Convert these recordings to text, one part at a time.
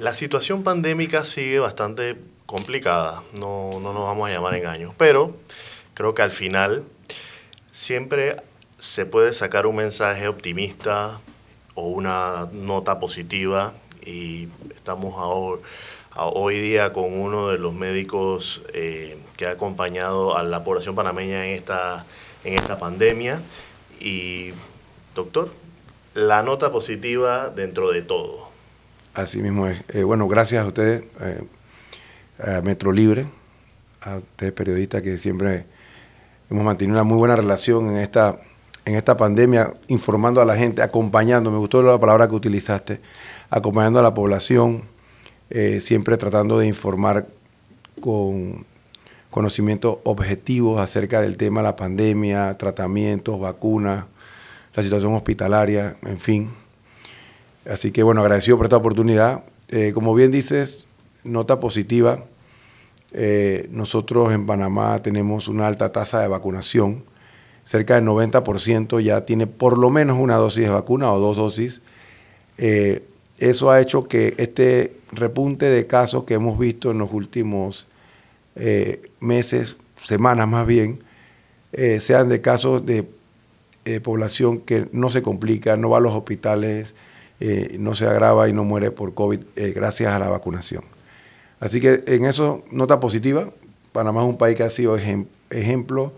La situación pandémica sigue bastante complicada, no, no nos vamos a llamar engaños, pero creo que al final siempre se puede sacar un mensaje optimista o una nota positiva y estamos ahora, hoy día con uno de los médicos eh, que ha acompañado a la población panameña en esta, en esta pandemia. Y, doctor, la nota positiva dentro de todo. Así mismo es. Eh, bueno, gracias a ustedes, eh, a Metro Libre, a ustedes periodistas que siempre hemos mantenido una muy buena relación en esta, en esta pandemia, informando a la gente, acompañando, me gustó la palabra que utilizaste, acompañando a la población, eh, siempre tratando de informar con conocimientos objetivos acerca del tema de la pandemia, tratamientos, vacunas, la situación hospitalaria, en fin. Así que bueno, agradecido por esta oportunidad. Eh, como bien dices, nota positiva. Eh, nosotros en Panamá tenemos una alta tasa de vacunación. Cerca del 90% ya tiene por lo menos una dosis de vacuna o dos dosis. Eh, eso ha hecho que este repunte de casos que hemos visto en los últimos meses, semanas más bien, sean de casos de población que no se complica, no va a los hospitales, eh, no se agrava y no muere por COVID eh, gracias a la vacunación. Así que en eso, nota positiva, Panamá es un país que ha sido ejemplo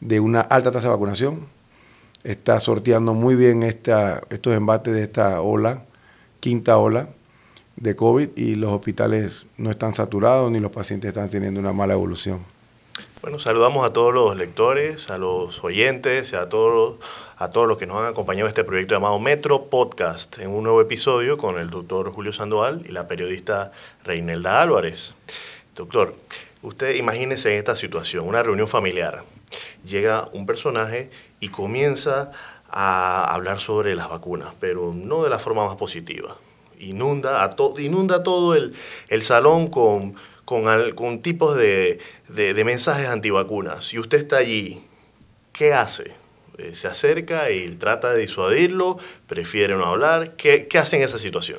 de una alta tasa de vacunación, está sorteando muy bien estos embates de esta ola, quinta ola de COVID y los hospitales no están saturados ni los pacientes están teniendo una mala evolución. Bueno, saludamos a todos los lectores, a los oyentes, a todos, a todos los que nos han acompañado en este proyecto llamado Metro Podcast, en un nuevo episodio con el doctor Julio Sandoval y la periodista Reinelda Álvarez. Doctor, usted imagínese esta situación, una reunión familiar. Llega un personaje y comienza a hablar sobre las vacunas, pero no de la forma más positiva. Inunda, a inunda todo el, el salón con con, tipos de, mensajes antivacunas y usted está allí, ¿qué hace? Eh, ¿Se acerca y trata de disuadirlo? ¿Prefiere no hablar? ¿Qué, hace en esa situación?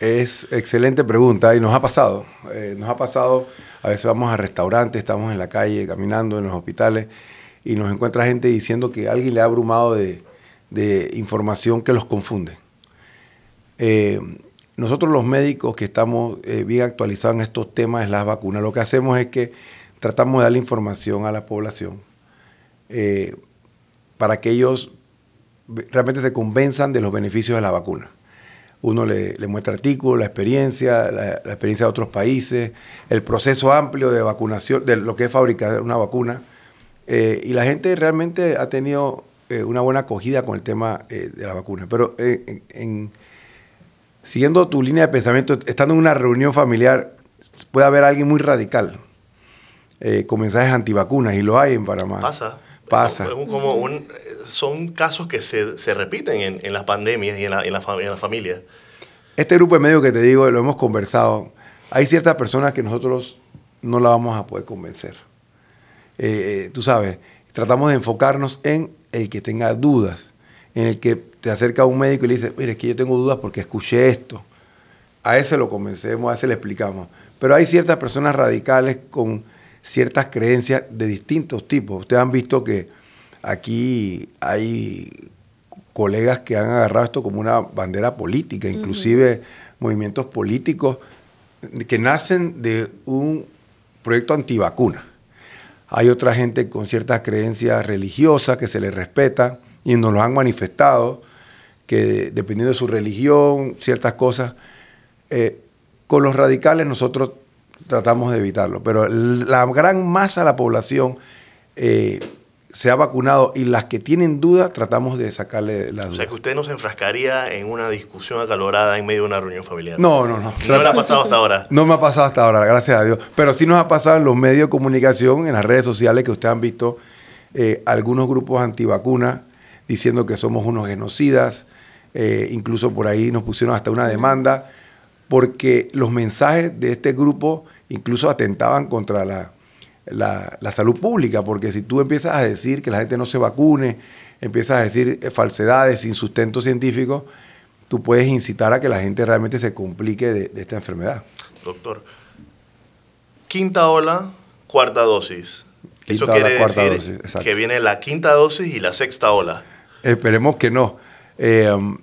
Es excelente pregunta y nos ha pasado. Eh, nos ha pasado, a veces vamos a restaurantes, estamos en la calle, caminando en los hospitales y nos encuentra gente diciendo que alguien le ha abrumado de, información que los confunde. Eh, nosotros los médicos que estamos eh, bien actualizados en estos temas de las vacunas, lo que hacemos es que tratamos de darle información a la población eh, para que ellos realmente se convenzan de los beneficios de la vacuna. Uno le, muestra artículos, la experiencia, la, experiencia de otros países, el proceso amplio de vacunación, de lo que es fabricar una vacuna. Eh, y la gente realmente ha tenido una buena acogida con el tema de la vacuna. Pero en siguiendo tu línea de pensamiento, estando en una reunión familiar, puede haber alguien muy radical eh, con mensajes antivacunas, y lo hay en Panamá. Pasa. Pasa. Como son casos que se, repiten en, las pandemias y en la, en, la, familia. Este grupo de medios que te digo, lo hemos conversado, hay ciertas personas que nosotros no la vamos a poder convencer. Eh, eh, tú sabes, tratamos de enfocarnos en el que tenga dudas, en el que te acerca a un médico y le dice, mire, es que yo tengo dudas porque escuché esto. A ese lo convencemos, a ese le explicamos. Pero hay ciertas personas radicales con ciertas creencias de distintos tipos. Ustedes han visto que aquí hay colegas que han agarrado esto como una bandera política, inclusive movimientos políticos que nacen de un proyecto antivacuna. Hay otra gente con ciertas creencias religiosas que se les respeta y nos lo han manifestado que dependiendo de su religión, ciertas cosas, eh, con los radicales nosotros tratamos de evitarlo, pero la gran masa de la población eh, se ha vacunado y las que tienen dudas tratamos de sacarle la duda. O sea que usted no se enfrascaría en una discusión acalorada en medio de una reunión familiar. No, no, no. No le ha pasado hasta ahora. No me ha pasado hasta ahora, gracias a Dios. Pero sí nos ha pasado en los medios de comunicación, en las redes sociales que ustedes han visto eh, algunos grupos antivacunas diciendo que somos unos genocidas, eh, incluso por ahí nos pusieron hasta una demanda, porque los mensajes de este grupo incluso atentaban contra la, la, salud pública, porque si tú empiezas a decir que la gente no se vacune, empiezas a decir falsedades sin sustento científico, tú puedes incitar a que la gente realmente se complique de, esta enfermedad. Doctor, quinta ola, cuarta dosis. Eso quiere decir que viene la quinta dosis y la sexta ola. Esperemos que no. Eh, um,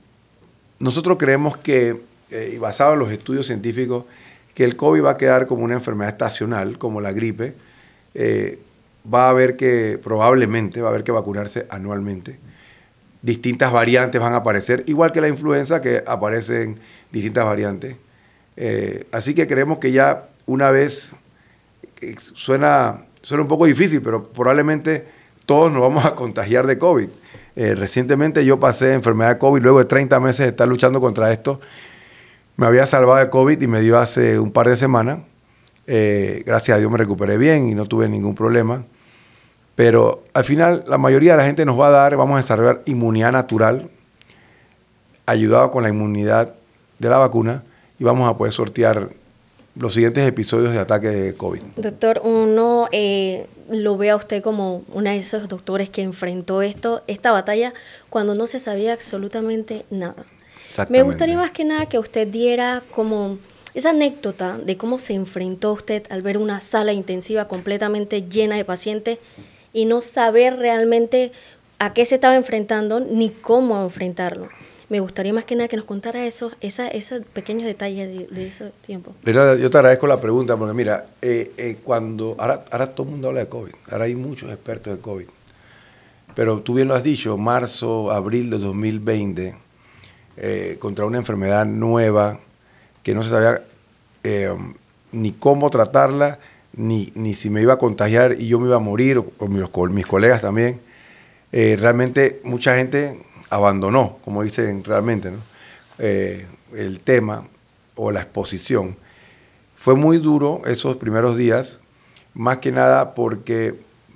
nosotros creemos que, eh, y basado en los estudios científicos, que el COVID va a quedar como una enfermedad estacional, como la gripe. Eh, va a haber que, probablemente, va a haber que vacunarse anualmente. Distintas variantes van a aparecer, igual que la influenza, que aparecen distintas variantes. así que creemos que ya una vez, suena, suena un poco difícil, pero probablemente todos nos vamos a contagiar de COVID. Eh, recientemente yo pasé enfermedad de COVID, luego de 30 meses de estar luchando contra esto. Me había salvado de COVID y me dio hace un par de semanas. Eh, gracias a Dios me recuperé bien y no tuve ningún problema. Pero al final la mayoría de la gente nos va a dar, vamos a desarrollar inmunidad natural, ayudado con la inmunidad de la vacuna y vamos a poder sortear los siguientes episodios de ataque de COVID. Doctor, uno eh, lo ve a usted como uno de esos doctores que enfrentó esto, esta batalla cuando no se sabía absolutamente nada. Me gustaría más que nada que usted diera como esa anécdota de cómo se enfrentó usted al ver una sala intensiva completamente llena de pacientes y no saber realmente a qué se estaba enfrentando ni cómo enfrentarlo me gustaría más que nada que nos contara esos, esa, esos pequeños detalles de, ese tiempo. Yo te agradezco la pregunta porque mira, eh, eh, cuando ahora, ahora todo el mundo habla de COVID, ahora hay muchos expertos de COVID, pero tú bien lo has dicho, marzo, abril de 2020, eh, contra una enfermedad nueva que no se sabía ni cómo tratarla, ni, ni si me iba a contagiar y yo me iba a morir, o, mis, mis colegas también. realmente mucha gente abandonó, como dicen realmente, eh, el tema o la exposición. Fue muy duro esos primeros días, más que nada porque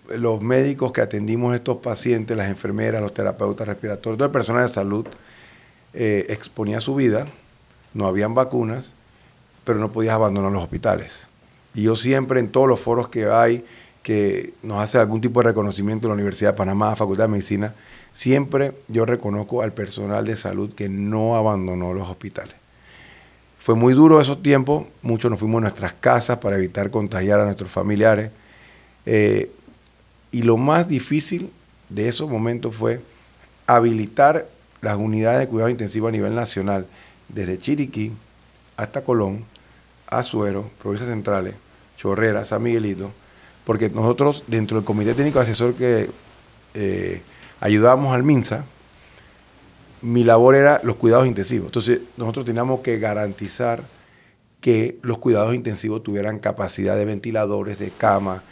los médicos que atendimos a estos pacientes, las enfermeras, los terapeutas respiratorios, todo el personal de salud, eh, exponía su vida, no habían vacunas, pero no podías abandonar los hospitales. Y yo siempre en todos los foros que hay, que nos hace algún tipo de reconocimiento en la Universidad de Panamá, Facultad de Medicina, Siempre yo reconozco al personal de salud que no abandonó los hospitales. Fue muy duro esos tiempos, muchos nos fuimos a nuestras casas para evitar contagiar a nuestros familiares. Eh, y lo más difícil de esos momentos fue habilitar las unidades de cuidado intensivo a nivel nacional, desde Chiriquí hasta Colón, Azuero, provincias centrales, Chorrera, San Miguelito, porque nosotros dentro del Comité Técnico Asesor que eh, ayudábamos al MINSA, mi labor era los cuidados intensivos. Entonces, nosotros teníamos que garantizar que los cuidados intensivos tuvieran capacidad de ventiladores, de cama,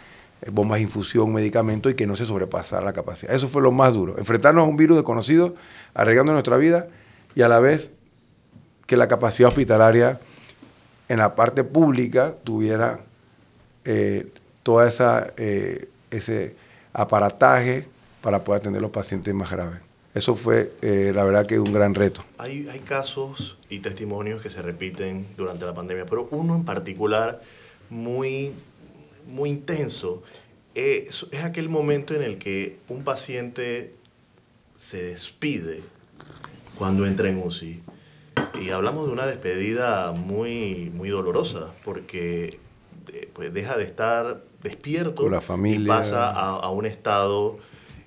eh, bombas de infusión, medicamentos y que no se sobrepasara la capacidad. Eso fue lo más duro. Enfrentarnos a un virus desconocido, arriesgando nuestra vida y a la vez que la capacidad hospitalaria en la parte pública tuviera eh, esa eh, ese aparataje para poder atender a los pacientes más graves. Eso fue, eh, la verdad, que un gran reto. Hay, hay casos y testimonios que se repiten durante la pandemia, pero uno en particular muy, muy intenso es, es aquel momento en el que un paciente se despide cuando entra en UCI. Y hablamos de una despedida muy, muy dolorosa, porque eh, pues deja de estar despierto Con la familia. y pasa a, a un estado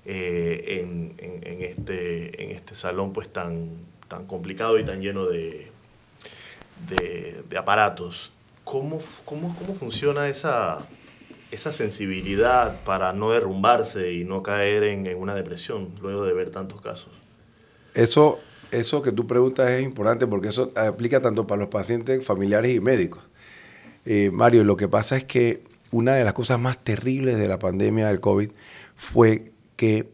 eh, en, en, este, en este salón pues tan, tan complicado y tan lleno de, de, aparatos. ¿Cómo, cómo, cómo funciona esa, esa sensibilidad para no derrumbarse y no caer en, en, una depresión luego de ver tantos casos? Eso, eso que tú preguntas es importante porque eso aplica tanto para los pacientes, familiares y médicos. Eh, Mario, lo que pasa es que una de las cosas más terribles de la pandemia del COVID fue que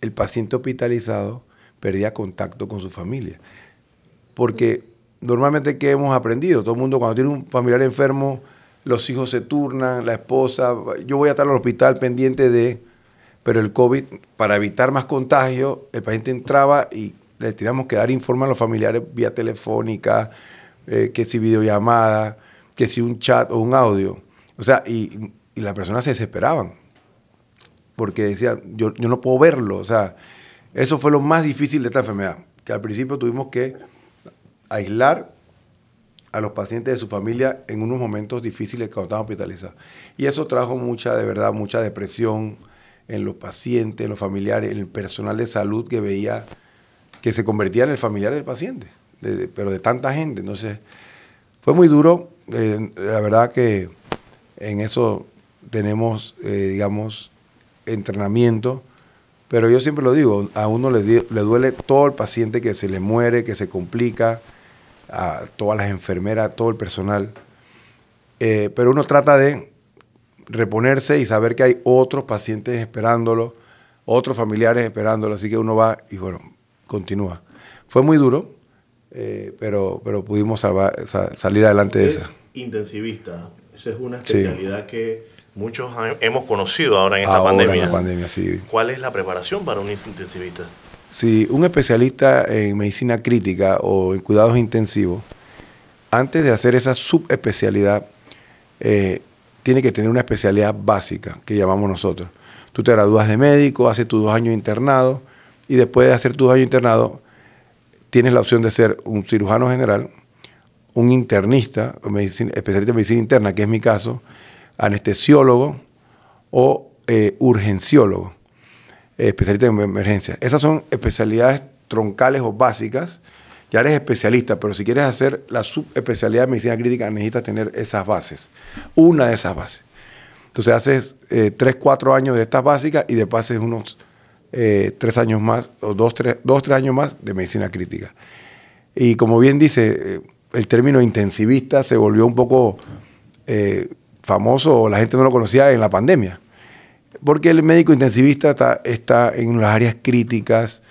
el paciente hospitalizado perdía contacto con su familia. Porque normalmente, ¿qué hemos aprendido? Todo el mundo cuando tiene un familiar enfermo, los hijos se turnan, la esposa, yo voy a estar al hospital pendiente de... Pero el COVID, para evitar más contagio, el paciente entraba y le teníamos que dar informe a los familiares vía telefónica, eh, que si videollamada, que si un chat o un audio. O sea, y, y las personas se desesperaban porque decía, yo, yo no puedo verlo. O sea, eso fue lo más difícil de esta enfermedad, que al principio tuvimos que aislar a los pacientes de su familia en unos momentos difíciles cuando estaban hospitalizados. Y eso trajo mucha, de verdad, mucha depresión en los pacientes, en los familiares, en el personal de salud que veía que se convertía en el familiar del paciente, pero de tanta gente. Entonces, fue muy duro. Eh, la verdad que en eso tenemos, eh, digamos, entrenamiento. Pero yo siempre lo digo, a uno le, le duele todo el paciente que se le muere, que se complica, a todas las enfermeras, todo el personal. Eh, pero uno trata de reponerse y saber que hay otros pacientes esperándolo, otros familiares esperándolo, así que uno va y bueno, continúa. Fue muy duro, eh, pero, pero pudimos salvar, salir adelante de eso. Intensivista, esa es una especialidad que muchos hemos conocido ahora en esta pandemia. En pandemia sí. ¿Cuál es la preparación para un intensivista? Si un especialista en medicina crítica o en cuidados intensivos, antes de hacer esa subespecialidad, eh, tiene que tener una especialidad básica, que llamamos nosotros. Tú te gradúas de médico, haces tus dos años internado, y después de hacer tus dos años internado, tienes la opción de ser un cirujano general, un internista, especialista en medicina interna, que es mi caso, anestesiólogo o eh, urgenciólogo especialista en emergencia. Esas son especialidades troncales o básicas. Ya eres especialista, pero si quieres hacer la subespecialidad de medicina crítica, necesitas tener esas bases. Una de esas bases. Entonces haces eh, tres, cuatro años de estas básicas y después haces unos eh, tres años más, o dos tres, dos, tres años más de medicina crítica. Y como bien dice, eh, el término intensivista se volvió un poco famoso, la gente no lo conocía en la pandemia porque el médico intensivista está, en las áreas críticas,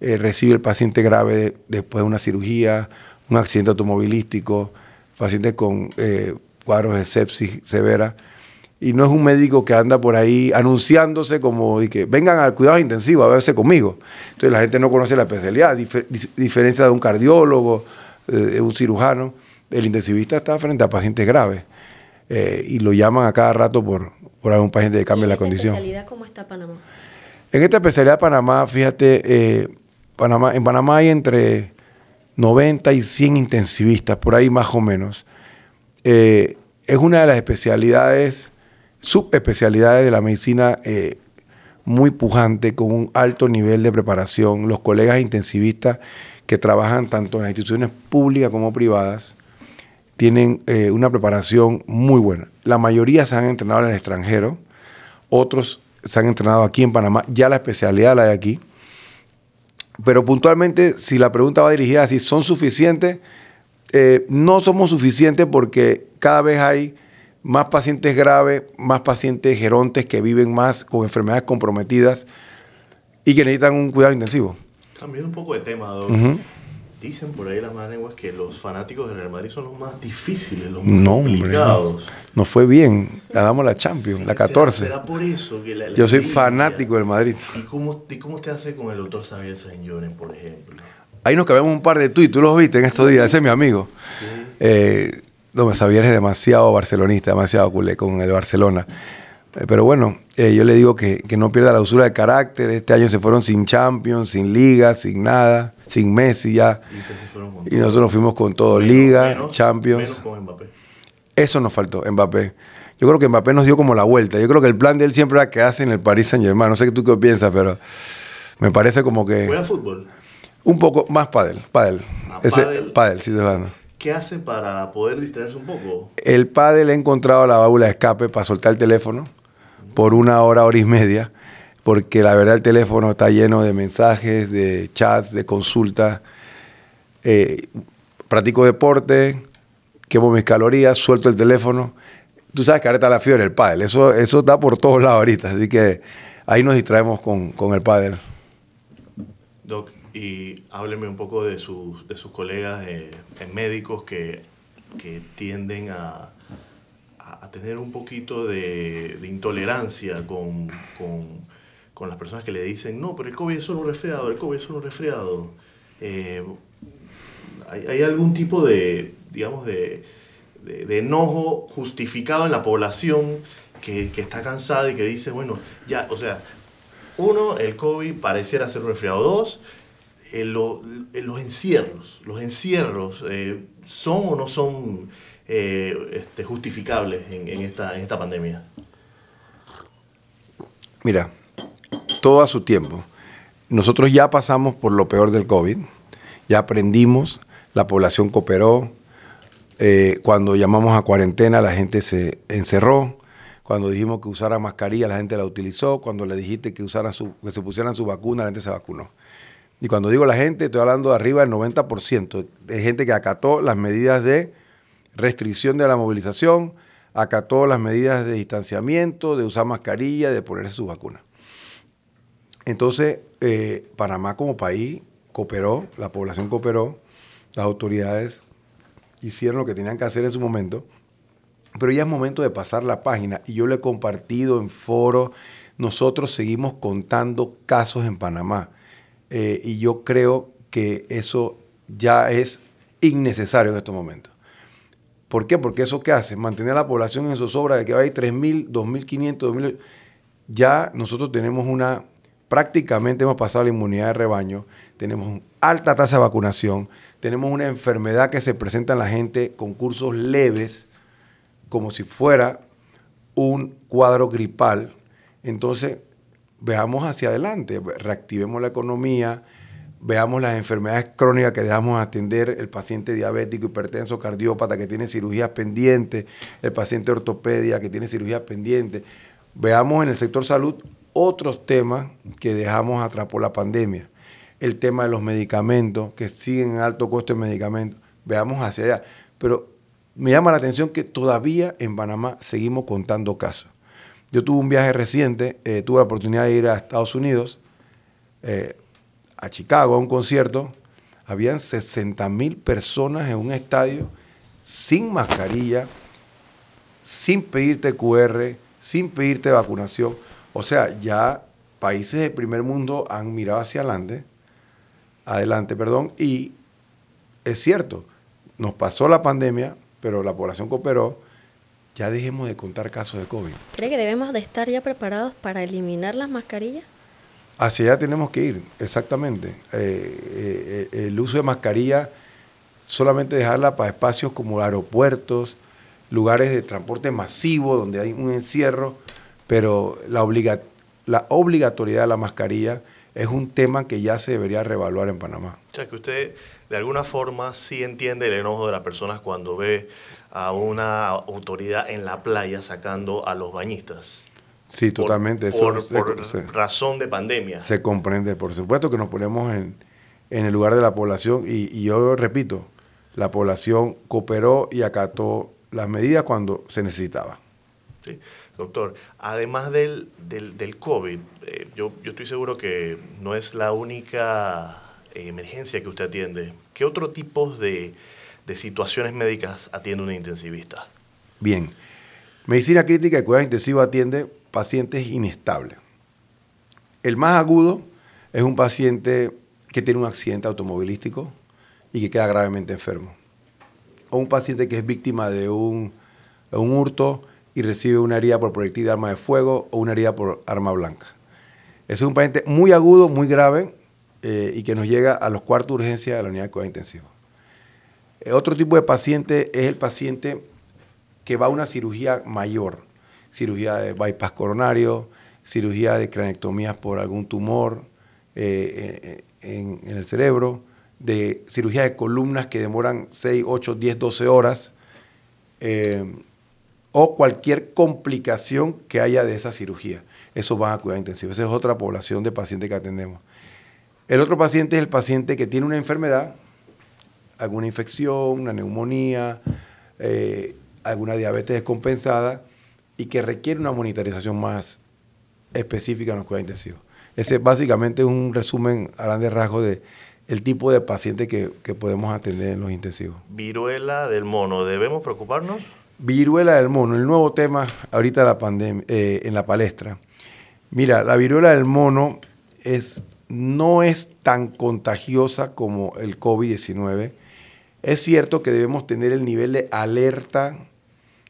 eh, recibe el paciente grave después de una cirugía, un accidente automovilístico, pacientes con eh, cuadros de sepsis severa. Y no es un médico que anda por ahí anunciándose como de que vengan al cuidado intensivo a verse conmigo. Entonces la gente no conoce la especialidad, diferencia de un cardiólogo, eh, un cirujano. El intensivista está frente a pacientes graves y lo llaman a cada rato por, por algún paciente que cambie la condición. ¿En especialidad cómo está Panamá? En esta especialidad de Panamá, fíjate, eh, Panamá, en Panamá hay entre 90 y 100 intensivistas, por ahí más o menos. Eh, es una de las especialidades, subespecialidades de la medicina eh, muy pujante, con un alto nivel de preparación. Los colegas intensivistas que trabajan tanto en las instituciones públicas como privadas tienen eh, una preparación muy buena. La mayoría se han entrenado en el extranjero, otros se han entrenado aquí en Panamá, ya la especialidad la hay aquí. Pero puntualmente, si la pregunta va dirigida a si son suficientes, eh, no somos suficientes porque cada vez hay más pacientes graves, más pacientes gerontes que viven más con enfermedades comprometidas y que necesitan un cuidado intensivo. Cambiando un poco de tema, Dicen por ahí las malas lenguas que los fanáticos del Real Madrid son los más difíciles, los más no, complicados. Hombre, no. fue bien. Ganamos la Champions, la 14. Será, por eso que la, Yo soy fanático del Madrid. ¿Y cómo, ¿Y cómo te hace con el doctor Xavier Saint por ejemplo? Ahí nos cabemos un par de tuits, tú los viste en estos días, ese es mi amigo. Sí. Eh, no, Xavier es demasiado barcelonista, demasiado culé con el Barcelona. Eh, pero bueno, eh, yo le digo que, que, no pierda la usura de carácter. Este año se fueron sin Champions, sin Liga, sin nada, sin Messi ya. Y, nosotros nos fuimos con todo, Liga, Champions. Eso nos faltó, Mbappé. Yo creo que Mbappé nos dio como la vuelta. Yo creo que el plan de él siempre era quedarse en el Paris Saint Germain. No sé tú qué piensas, pero me parece como que... ¿Juega fútbol? Un poco más pádel, pádel. Ah, Ese, pádel, sí, ¿Qué hace para poder distraerse un poco? El pádel ha encontrado la válvula de escape para soltar el teléfono por una hora, hora y media, porque la verdad el teléfono está lleno de mensajes, de chats, de consultas. Eh, practico deporte, quemo mis calorías, suelto el teléfono. Tú sabes que ahora está la fiebre el pádel, eso, eso está por todos lados ahorita, así que ahí nos distraemos con, con el pádel. Doc, y hábleme un poco de sus, de sus colegas médicos que, que tienden a, a, tener un poquito de, intolerancia con, con, las personas que le dicen, no, pero el COVID es solo un resfriado, el COVID es solo un resfriado. Eh, hay, algún tipo de, digamos, de, de, enojo justificado en la población que, que, está cansada y que dice, bueno, ya, o sea, uno, el COVID pareciera ser un resfriado. Dos, eh, los encierros, los encierros son o no son este, justificables en, esta, en esta pandemia. Mira, todo a su tiempo. Nosotros ya pasamos por lo peor del COVID, ya aprendimos, la población cooperó, eh, cuando llamamos a cuarentena la gente se encerró, cuando dijimos que usara mascarilla la gente la utilizó, cuando le dijiste que, usaran su, que se pusieran su vacuna la gente se vacunó. Y cuando digo la gente, estoy hablando de arriba del 90% de gente que acató las medidas de restricción de la movilización, acató las medidas de distanciamiento, de usar mascarilla, de ponerse su vacuna. Entonces, eh, Panamá como país cooperó, la población cooperó, las autoridades hicieron lo que tenían que hacer en su momento, pero ya es momento de pasar la página y yo lo he compartido en foros, nosotros seguimos contando casos en Panamá eh, y yo creo que eso ya es innecesario en estos momentos. ¿Por qué? Porque eso qué hace? Mantener a la población en zozobra de que hay 3.000, 2.500, 2.000. Ya nosotros tenemos una, prácticamente hemos pasado la inmunidad de rebaño, tenemos alta tasa de vacunación, tenemos una enfermedad que se presenta en la gente con cursos leves, como si fuera un cuadro gripal. Entonces, veamos hacia adelante, reactivemos la economía, veamos las enfermedades crónicas que dejamos atender, el paciente diabético, hipertenso, cardiópata que tiene cirugías pendientes, el paciente ortopedia que tiene cirugías pendientes. Veamos en el sector salud otros temas que dejamos atrás por la pandemia. El tema de los medicamentos, que siguen en alto costo de medicamentos. Veamos hacia allá. Pero me llama la atención que todavía en Panamá seguimos contando casos. Yo tuve un viaje reciente, eh, tuve la oportunidad de ir a Estados Unidos. Eh, a Chicago a un concierto, habían 60 mil personas en un estadio sin mascarilla, sin pedirte QR, sin pedirte vacunación. O sea, ya países del primer mundo han mirado hacia adelante, adelante, perdón, y es cierto, nos pasó la pandemia, pero la población cooperó, ya dejemos de contar casos de COVID. ¿Cree que debemos de estar ya preparados para eliminar las mascarillas? Hacia allá tenemos que ir, exactamente. Eh, eh, el uso de mascarilla, solamente dejarla para espacios como aeropuertos, lugares de transporte masivo donde hay un encierro, pero la, la obligatoriedad de la mascarilla es un tema que ya se debería reevaluar en Panamá. O sea, que usted de alguna forma sí entiende el enojo de las personas cuando ve a una autoridad en la playa sacando a los bañistas. Sí, totalmente. Por, razón de pandemia. Se comprende, por supuesto que nos ponemos en, el lugar de la población y, yo repito, la población cooperó y acató las medidas cuando se necesitaba. Sí. Doctor, además del, del, COVID, eh, yo, yo, estoy seguro que no es la única eh, emergencia que usted atiende. ¿Qué otro tipo de, de situaciones médicas atiende un intensivista? Bien. Medicina crítica y cuidado intensivo atiende pacientes inestables. El más agudo es un paciente que tiene un accidente automovilístico y que queda gravemente enfermo. O un paciente que es víctima de un, hurto y recibe una herida por proyectil de arma de fuego o una herida por arma blanca. Es un paciente muy agudo, muy grave eh, y que nos llega a los cuartos de urgencia de la unidad de cuidado intensivo. Eh, otro tipo de paciente es el paciente que va a una cirugía mayor, cirugía de bypass coronario, cirugía de cranectomías por algún tumor eh, en, el cerebro, de cirugía de columnas que demoran 6, 8, 10, 12 horas, eh, o cualquier complicación que haya de esa cirugía. Eso va a cuidar intensivo. Esa es otra población de pacientes que atendemos. El otro paciente es el paciente que tiene una enfermedad, alguna infección, una neumonía, eh, alguna diabetes descompensada, y que requiere una monitorización más específica en los cuidados intensivos. Ese básicamente es un resumen a grandes rasgos de el tipo de paciente que, podemos atender en los intensivos. Viruela del mono, ¿debemos preocuparnos? Viruela del mono, el nuevo tema ahorita la pandemia, eh, en la palestra. Mira, la viruela del mono es, no es tan contagiosa como el COVID-19. Es cierto que debemos tener el nivel de alerta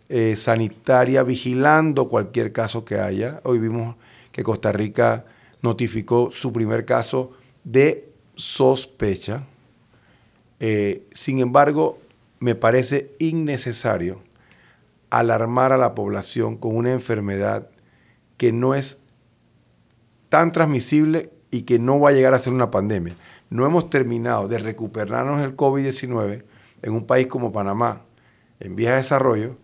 eh, sanitaria vigilando cualquier caso que haya. Hoy vimos que Costa Rica notificó su primer caso de sospecha. Eh, sin embargo, me parece innecesario alarmar a la población con una enfermedad que no es tan transmisible y que no va a llegar a ser una pandemia. No hemos terminado de recuperarnos del COVID-19 en un país como Panamá, en vías de desarrollo,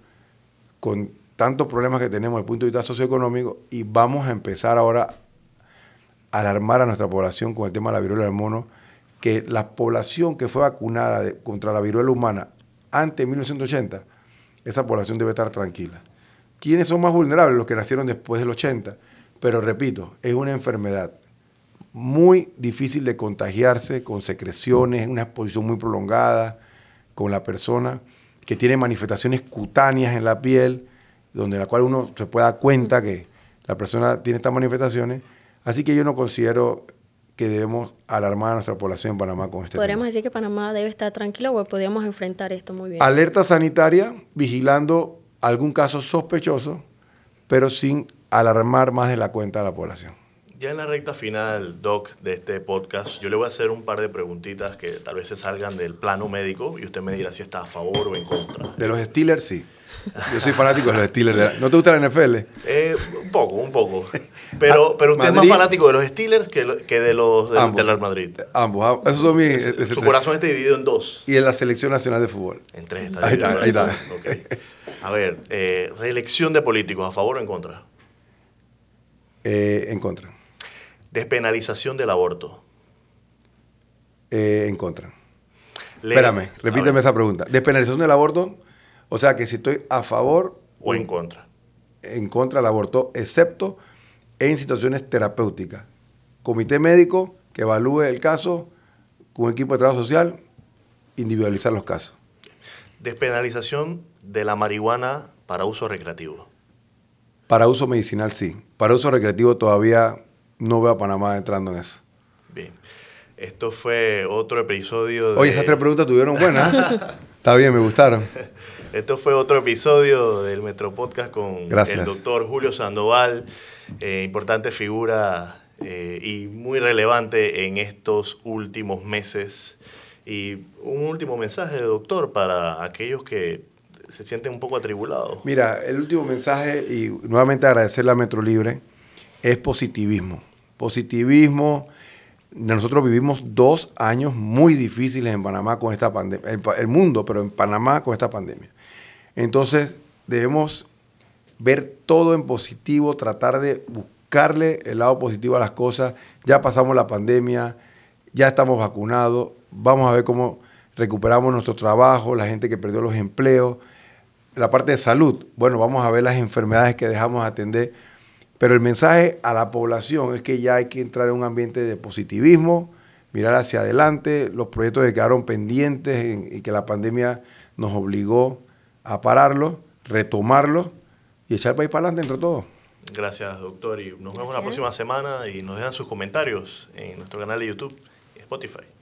con tantos problemas que tenemos desde el punto de vista socioeconómico, y vamos a empezar ahora a alarmar a nuestra población con el tema de la viruela del mono, que la población que fue vacunada contra la viruela humana antes de 1980, esa población debe estar tranquila. ¿Quiénes son más vulnerables? Los que nacieron después del 80. Pero repito, es una enfermedad muy difícil de contagiarse con secreciones, una exposición muy prolongada con la persona, que tiene manifestaciones cutáneas en la piel, donde la cual uno se puede dar cuenta que la persona tiene estas manifestaciones. Así que yo no considero que debemos alarmar a nuestra población en Panamá con este ¿Podríamos decir que Panamá debe estar tranquilo o podríamos enfrentar esto muy bien? Alerta sanitaria, vigilando algún caso sospechoso, pero sin alarmar más de la cuenta a la población. Ya en la recta final, Doc, de este podcast, yo le voy a hacer un par de preguntitas que tal vez se salgan del plano médico y usted me dirá si está a favor o en contra. De los Steelers, sí. Yo soy fanático de los Steelers. ¿No te gusta la NFL? Eh, un poco, un poco. Pero, ah, pero usted es más fanático de los Steelers que, que de los del, Real Madrid. Ambos. Esos son mis, su, este, corazón está dividido en dos. Y en la selección nacional de fútbol. En tres está. Ahí está, ahí está. A ver, eh, reelección de políticos, ¿a favor o en contra? Eh, en contra. Despenalización del aborto. en contra. Espérame, repíteme esa pregunta. Despenalización del aborto o sea que si estoy a favor o en contra. En contra del aborto, excepto en situaciones terapéuticas. Comité médico que evalúe el caso con un equipo de trabajo social, individualizar los casos. Despenalización de la marihuana para uso recreativo. Para uso medicinal sí. Para uso recreativo todavía no veo a Panamá entrando en eso. Bien. Esto fue otro episodio de... Oye, esas tres preguntas tuvieron buenas. Está bien, me gustaron. Esto fue otro episodio del Metro Podcast con el doctor Julio Sandoval, eh, importante figura eh, y muy relevante en estos últimos meses. Y un último mensaje, doctor, para aquellos que se sienten un poco atribulados. Mira, el último mensaje, y nuevamente agradecerle a Metro Libre, es positivismo. Positivismo nosotros vivimos dos años muy difíciles en Panamá con esta pandemia, el, el, mundo, pero en Panamá con esta pandemia. Entonces debemos ver todo en positivo, tratar de buscarle el lado positivo a las cosas. Ya pasamos la pandemia, ya estamos vacunados, vamos a ver cómo recuperamos nuestro trabajo, la gente que perdió los empleos, la parte de salud. Bueno, vamos a ver las enfermedades que dejamos atender pero el mensaje a la población es que ya hay que entrar en un ambiente de positivismo, mirar hacia adelante, los proyectos que quedaron pendientes y que la pandemia nos obligó a pararlos, retomarlos y echar el país para adelante entre todos. Gracias, doctor. Y nos vemos la próxima semana y nos dejan sus comentarios en nuestro canal de YouTube y Spotify.